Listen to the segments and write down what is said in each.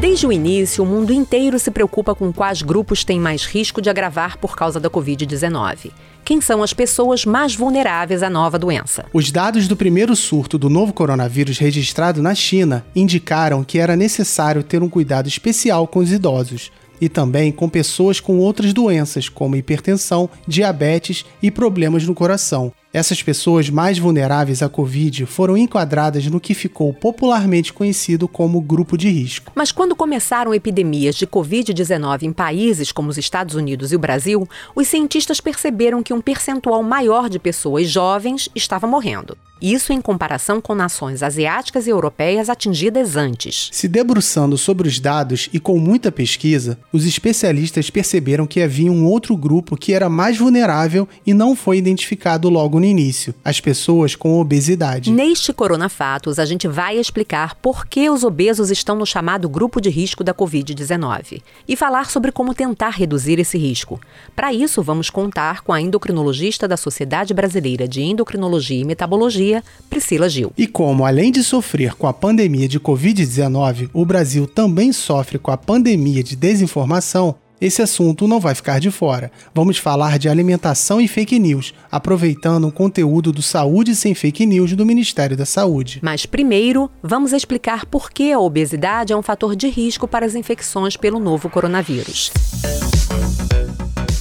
Desde o início, o mundo inteiro se preocupa com quais grupos têm mais risco de agravar por causa da Covid-19. Quem são as pessoas mais vulneráveis à nova doença? Os dados do primeiro surto do novo coronavírus registrado na China indicaram que era necessário ter um cuidado especial com os idosos e também com pessoas com outras doenças, como hipertensão, diabetes e problemas no coração. Essas pessoas mais vulneráveis à Covid foram enquadradas no que ficou popularmente conhecido como grupo de risco. Mas quando começaram epidemias de Covid-19 em países como os Estados Unidos e o Brasil, os cientistas perceberam que um percentual maior de pessoas jovens estava morrendo. Isso em comparação com nações asiáticas e europeias atingidas antes. Se debruçando sobre os dados e com muita pesquisa, os especialistas perceberam que havia um outro grupo que era mais vulnerável e não foi identificado logo no início: as pessoas com obesidade. Neste Corona Fatos, a gente vai explicar por que os obesos estão no chamado grupo de risco da Covid-19 e falar sobre como tentar reduzir esse risco. Para isso, vamos contar com a endocrinologista da Sociedade Brasileira de Endocrinologia e Metabologia Priscila Gil. E como, além de sofrer com a pandemia de Covid-19, o Brasil também sofre com a pandemia de desinformação, esse assunto não vai ficar de fora. Vamos falar de alimentação e fake news, aproveitando o conteúdo do Saúde Sem Fake News do Ministério da Saúde. Mas primeiro, vamos explicar por que a obesidade é um fator de risco para as infecções pelo novo coronavírus.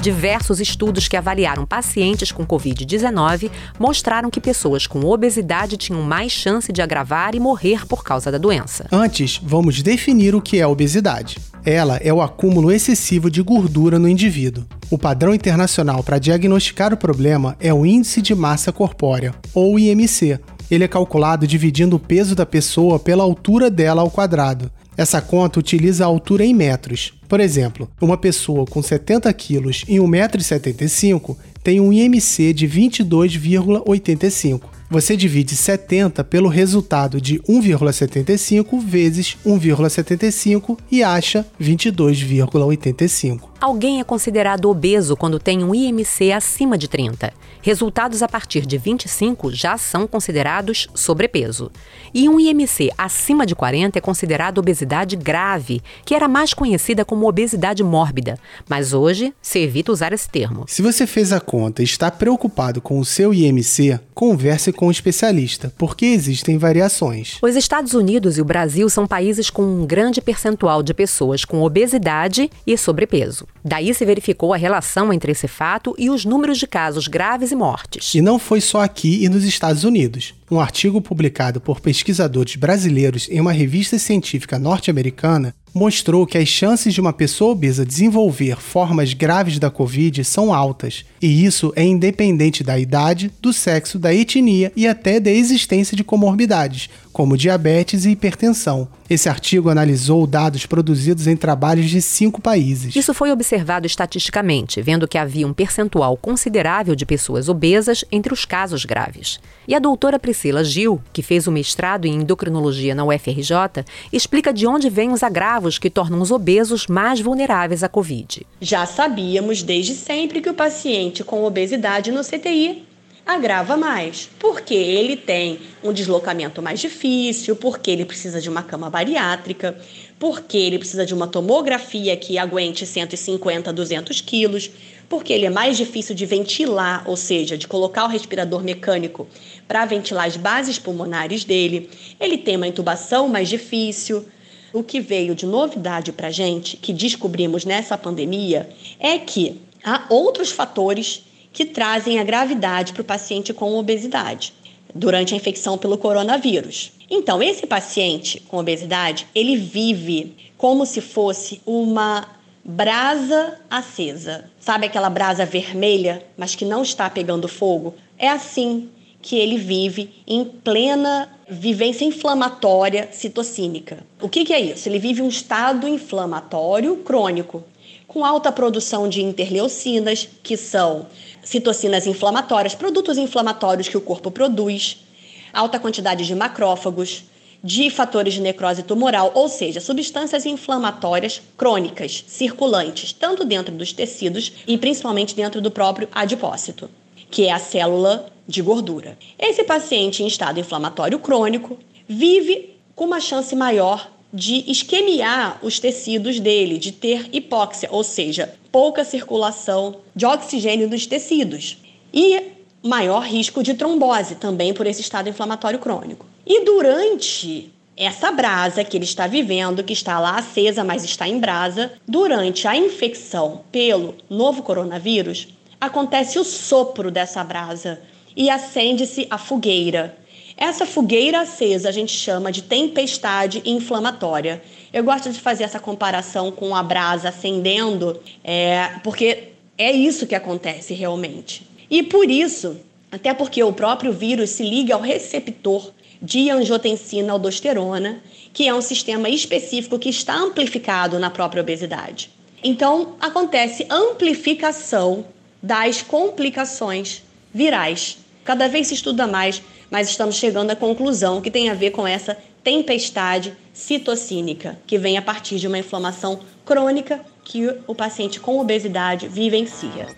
Diversos estudos que avaliaram pacientes com Covid-19 mostraram que pessoas com obesidade tinham mais chance de agravar e morrer por causa da doença. Antes, vamos definir o que é obesidade. Ela é o acúmulo excessivo de gordura no indivíduo. O padrão internacional para diagnosticar o problema é o Índice de Massa Corpórea, ou IMC. Ele é calculado dividindo o peso da pessoa pela altura dela ao quadrado. Essa conta utiliza a altura em metros. Por exemplo, uma pessoa com 70 quilos e 1,75m tem um IMC de 22,85. Você divide 70 pelo resultado de 1,75 vezes 1,75 e acha 22,85. Alguém é considerado obeso quando tem um IMC acima de 30. Resultados a partir de 25 já são considerados sobrepeso. E um IMC acima de 40 é considerado obesidade grave, que era mais conhecida como obesidade mórbida, mas hoje se evita usar esse termo. Se você fez a conta e está preocupado com o seu IMC, converse com um especialista, porque existem variações. Os Estados Unidos e o Brasil são países com um grande percentual de pessoas com obesidade e sobrepeso. Daí se verificou a relação entre esse fato e os números de casos graves e mortes. E não foi só aqui e nos Estados Unidos. Um artigo publicado por pesquisadores brasileiros em uma revista científica norte-americana mostrou que as chances de uma pessoa obesa desenvolver formas graves da Covid são altas, e isso é independente da idade, do sexo, da etnia e até da existência de comorbidades, como diabetes e hipertensão. Esse artigo analisou dados produzidos em trabalhos de cinco países. Isso foi observado estatisticamente, vendo que havia um percentual considerável de pessoas obesas entre os casos graves. E a doutora Priscila Gil, que fez o mestrado em endocrinologia na UFRJ, explica de onde vêm os agravos que tornam os obesos mais vulneráveis à Covid. Já sabíamos desde sempre que o paciente com obesidade no CTI agrava mais, porque ele tem um deslocamento mais difícil, porque ele precisa de uma cama bariátrica, porque ele precisa de uma tomografia que aguente 150, 200 quilos, porque ele é mais difícil de ventilar, ou seja, de colocar o respirador mecânico para ventilar as bases pulmonares dele, ele tem uma intubação mais difícil. O que veio de novidade para a gente, que descobrimos nessa pandemia, é que há outros fatores que trazem a gravidade para o paciente com obesidade durante a infecção pelo coronavírus. Então, esse paciente com obesidade, ele vive como se fosse uma brasa acesa. Sabe aquela brasa vermelha, mas que não está pegando fogo? É assim que ele vive em plena vivência inflamatória citocínica. O que, que é isso? Ele vive um estado inflamatório crônico, com alta produção de interleucinas, que são citocinas inflamatórias, produtos inflamatórios que o corpo produz, alta quantidade de macrófagos, de fatores de necrose tumoral, ou seja, substâncias inflamatórias crônicas, circulantes, tanto dentro dos tecidos e principalmente dentro do próprio adipócito, que é a célula de gordura. Esse paciente em estado inflamatório crônico vive com uma chance maior de isquemiar os tecidos dele, de ter hipóxia, ou seja, pouca circulação de oxigênio nos tecidos. E maior risco de trombose também por esse estado inflamatório crônico. E durante essa brasa que ele está vivendo, que está lá acesa, mas está em brasa, durante a infecção pelo novo coronavírus, acontece o sopro dessa brasa e acende-se a fogueira. Essa fogueira acesa a gente chama de tempestade inflamatória. Eu gosto de fazer essa comparação com a brasa acendendo, é, porque é isso que acontece realmente. E por isso, até porque o próprio vírus se liga ao receptor de angiotensina aldosterona, que é um sistema específico que está amplificado na própria obesidade. Então, acontece amplificação das complicações virais. Cada vez se estuda mais, mas estamos chegando à conclusão que tem a ver com essa tempestade citocínica, que vem a partir de uma inflamação crônica que o paciente com obesidade vivencia.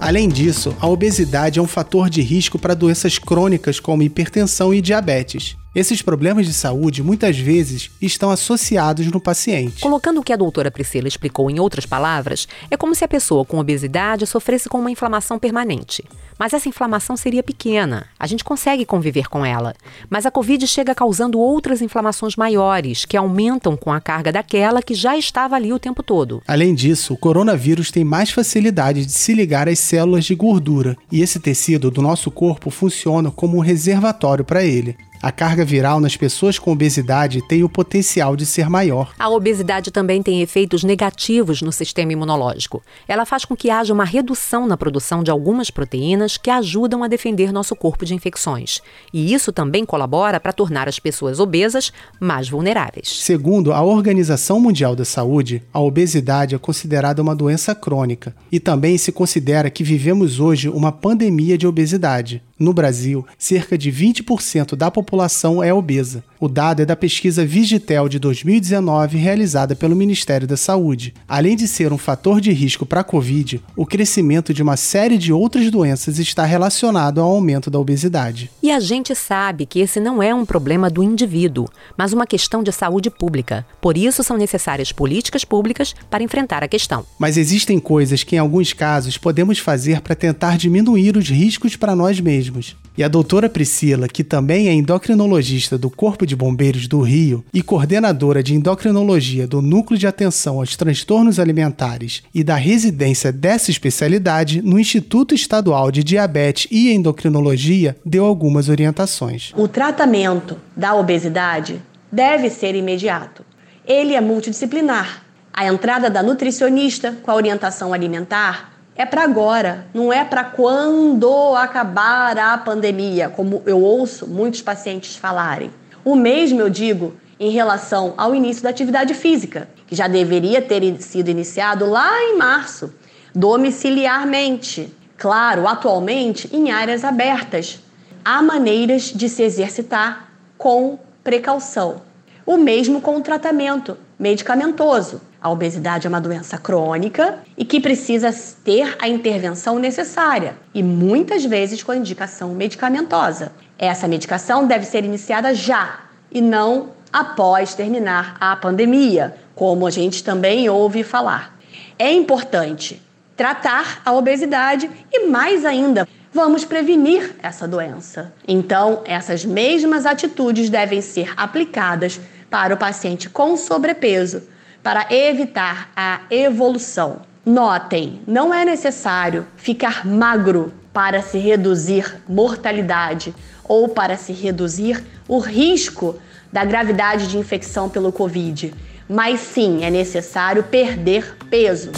Além disso, a obesidade é um fator de risco para doenças crônicas como hipertensão e diabetes. Esses problemas de saúde muitas vezes estão associados no paciente. Colocando o que a doutora Priscila explicou em outras palavras, é como se a pessoa com obesidade sofresse com uma inflamação permanente. Mas essa inflamação seria pequena, a gente consegue conviver com ela. Mas a Covid chega causando outras inflamações maiores, que aumentam com a carga daquela que já estava ali o tempo todo. Além disso, o coronavírus tem mais facilidade de se ligar às células de gordura, e esse tecido do nosso corpo funciona como um reservatório para ele. A carga viral nas pessoas com obesidade tem o potencial de ser maior. A obesidade também tem efeitos negativos no sistema imunológico. Ela faz com que haja uma redução na produção de algumas proteínas que ajudam a defender nosso corpo de infecções. E isso também colabora para tornar as pessoas obesas mais vulneráveis. Segundo a Organização Mundial da Saúde, a obesidade é considerada uma doença crônica e também se considera que vivemos hoje uma pandemia de obesidade. No Brasil, cerca de 20% da população é obesa. O dado é da pesquisa Vigitel de 2019, realizada pelo Ministério da Saúde. Além de ser um fator de risco para a Covid, o crescimento de uma série de outras doenças está relacionado ao aumento da obesidade. E a gente sabe que esse não é um problema do indivíduo, mas uma questão de saúde pública. Por isso são necessárias políticas públicas para enfrentar a questão. Mas existem coisas que, em alguns casos, podemos fazer para tentar diminuir os riscos para nós mesmos mesmos. E a doutora Priscila, que também é endocrinologista do Corpo de Bombeiros do Rio e coordenadora de endocrinologia do Núcleo de Atenção aos Transtornos Alimentares e da residência dessa especialidade no Instituto Estadual de Diabetes e Endocrinologia, deu algumas orientações. O tratamento da obesidade deve ser imediato. Ele é multidisciplinar. A entrada da nutricionista com a orientação alimentar é para agora, não é para quando acabar a pandemia, como eu ouço muitos pacientes falarem. O mesmo eu digo em relação ao início da atividade física, que já deveria ter sido iniciado lá em março, domiciliarmente. Claro, atualmente em áreas abertas. Há maneiras de se exercitar com precaução. O mesmo com o tratamento medicamentoso. A obesidade é uma doença crônica e que precisa ter a intervenção necessária e muitas vezes com indicação medicamentosa. Essa medicação deve ser iniciada já e não após terminar a pandemia, como a gente também ouve falar. É importante tratar a obesidade e, mais ainda, vamos prevenir essa doença. Então, essas mesmas atitudes devem ser aplicadas para o paciente com sobrepeso para evitar a evolução. Notem, não é necessário ficar magro para se reduzir mortalidade ou para se reduzir o risco da gravidade de infecção pelo Covid, mas sim é necessário perder peso.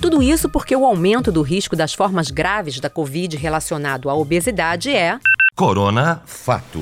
Tudo isso porque o aumento do risco das formas graves da Covid relacionado à obesidade é. Corona Fato.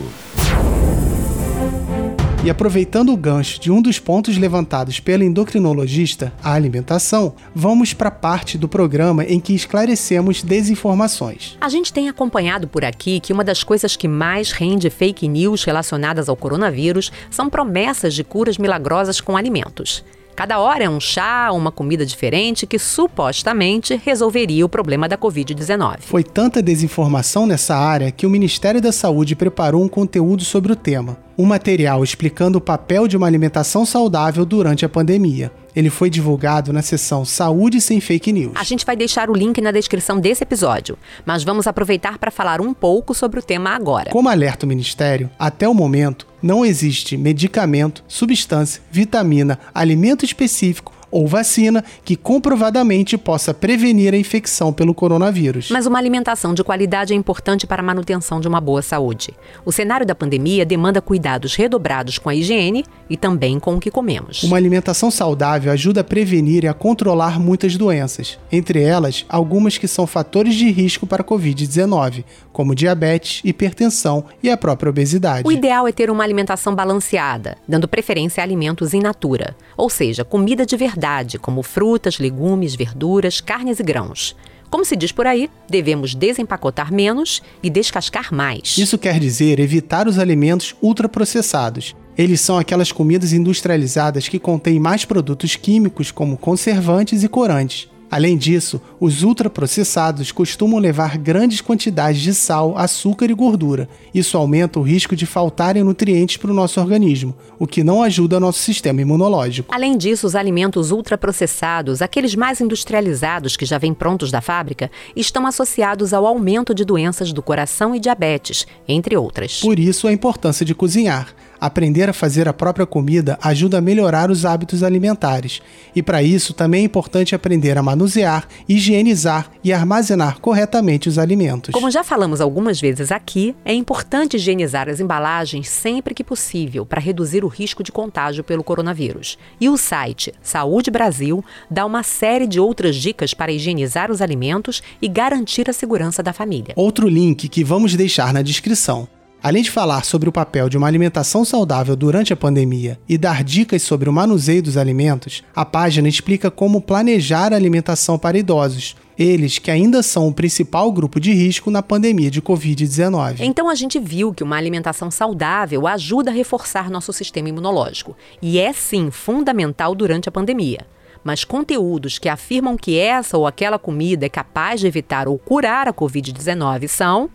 E aproveitando o gancho de um dos pontos levantados pela endocrinologista, a alimentação, vamos para a parte do programa em que esclarecemos desinformações. A gente tem acompanhado por aqui que uma das coisas que mais rende fake news relacionadas ao coronavírus são promessas de curas milagrosas com alimentos. Cada hora é um chá, uma comida diferente que supostamente resolveria o problema da Covid-19. Foi tanta desinformação nessa área que o Ministério da Saúde preparou um conteúdo sobre o tema. Um material explicando o papel de uma alimentação saudável durante a pandemia. Ele foi divulgado na seção Saúde sem Fake News. A gente vai deixar o link na descrição desse episódio, mas vamos aproveitar para falar um pouco sobre o tema agora. Como alerta o Ministério, até o momento, não existe medicamento, substância, vitamina, alimento específico ou vacina que comprovadamente possa prevenir a infecção pelo coronavírus. Mas uma alimentação de qualidade é importante para a manutenção de uma boa saúde. O cenário da pandemia demanda cuidados redobrados com a higiene e também com o que comemos. Uma alimentação saudável ajuda a prevenir e a controlar muitas doenças, entre elas algumas que são fatores de risco para a Covid-19, como diabetes, hipertensão e a própria obesidade. O ideal é ter uma alimentação balanceada, dando preferência a alimentos in natura, ou seja, comida de verdade como frutas, legumes, verduras, carnes e grãos. Como se diz por aí, devemos desempacotar menos e descascar mais. Isso quer dizer evitar os alimentos ultraprocessados. Eles são aquelas comidas industrializadas que contêm mais produtos químicos como conservantes e corantes. Além disso, os ultraprocessados costumam levar grandes quantidades de sal, açúcar e gordura. Isso aumenta o risco de faltarem nutrientes para o nosso organismo, o que não ajuda nosso sistema imunológico. Além disso, os alimentos ultraprocessados, aqueles mais industrializados que já vêm prontos da fábrica, estão associados ao aumento de doenças do coração e diabetes, entre outras. Por isso a importância de cozinhar. Aprender a fazer a própria comida ajuda a melhorar os hábitos alimentares. E para isso também é importante aprender a manusear, higienizar e armazenar corretamente os alimentos. Como já falamos algumas vezes aqui, é importante higienizar as embalagens sempre que possível para reduzir o risco de contágio pelo coronavírus. E o site Saúde Brasil dá uma série de outras dicas para higienizar os alimentos e garantir a segurança da família. Outro link que vamos deixar na descrição. Além de falar sobre o papel de uma alimentação saudável durante a pandemia e dar dicas sobre o manuseio dos alimentos, a página explica como planejar a alimentação para idosos, eles que ainda são o principal grupo de risco na pandemia de Covid-19. Então a gente viu que uma alimentação saudável ajuda a reforçar nosso sistema imunológico e é sim fundamental durante a pandemia. Mas conteúdos que afirmam que essa ou aquela comida é capaz de evitar ou curar a Covid-19 são.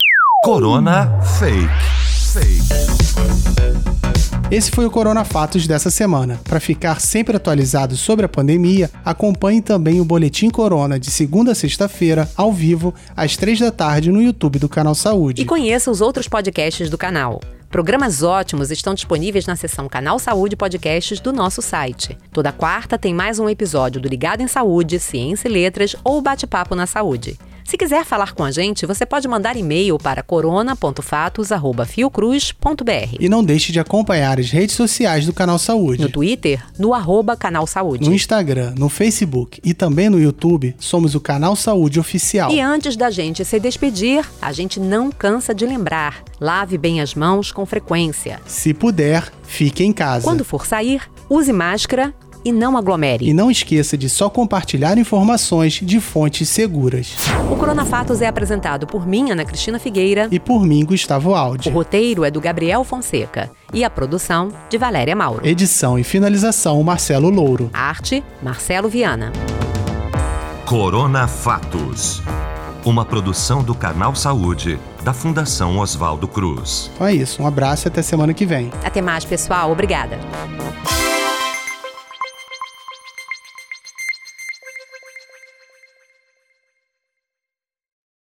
Corona Fake. Esse foi o Corona Fatos dessa semana. Para ficar sempre atualizado sobre a pandemia, acompanhe também o Boletim Corona de segunda a sexta-feira, ao vivo, às três da tarde no YouTube do Canal Saúde. E conheça os outros podcasts do canal. Programas ótimos estão disponíveis na seção Canal Saúde Podcasts do nosso site. Toda quarta tem mais um episódio do Ligado em Saúde, Ciência e Letras ou Bate-Papo na Saúde. Se quiser falar com a gente, você pode mandar e-mail para corona.fatos.fiocruz.br. E não deixe de acompanhar as redes sociais do Canal Saúde. No Twitter, no arroba Canal Saúde. No Instagram, no Facebook e também no YouTube, somos o Canal Saúde Oficial. E antes da gente se despedir, a gente não cansa de lembrar: lave bem as mãos com frequência. Se puder, fique em casa. Quando for sair, use máscara e não aglomere. E não esqueça de só compartilhar informações de fontes seguras. O Corona Fatos é apresentado por mim, Ana Cristina Figueira. E por mim, Gustavo Aldi. O roteiro é do Gabriel Fonseca. E a produção, de Valéria Mauro. Edição e finalização, Marcelo Louro. Arte, Marcelo Viana. Corona Fatos. Uma produção do Canal Saúde, da Fundação Oswaldo Cruz. Então é isso. Um abraço e até semana que vem. Até mais, pessoal. Obrigada.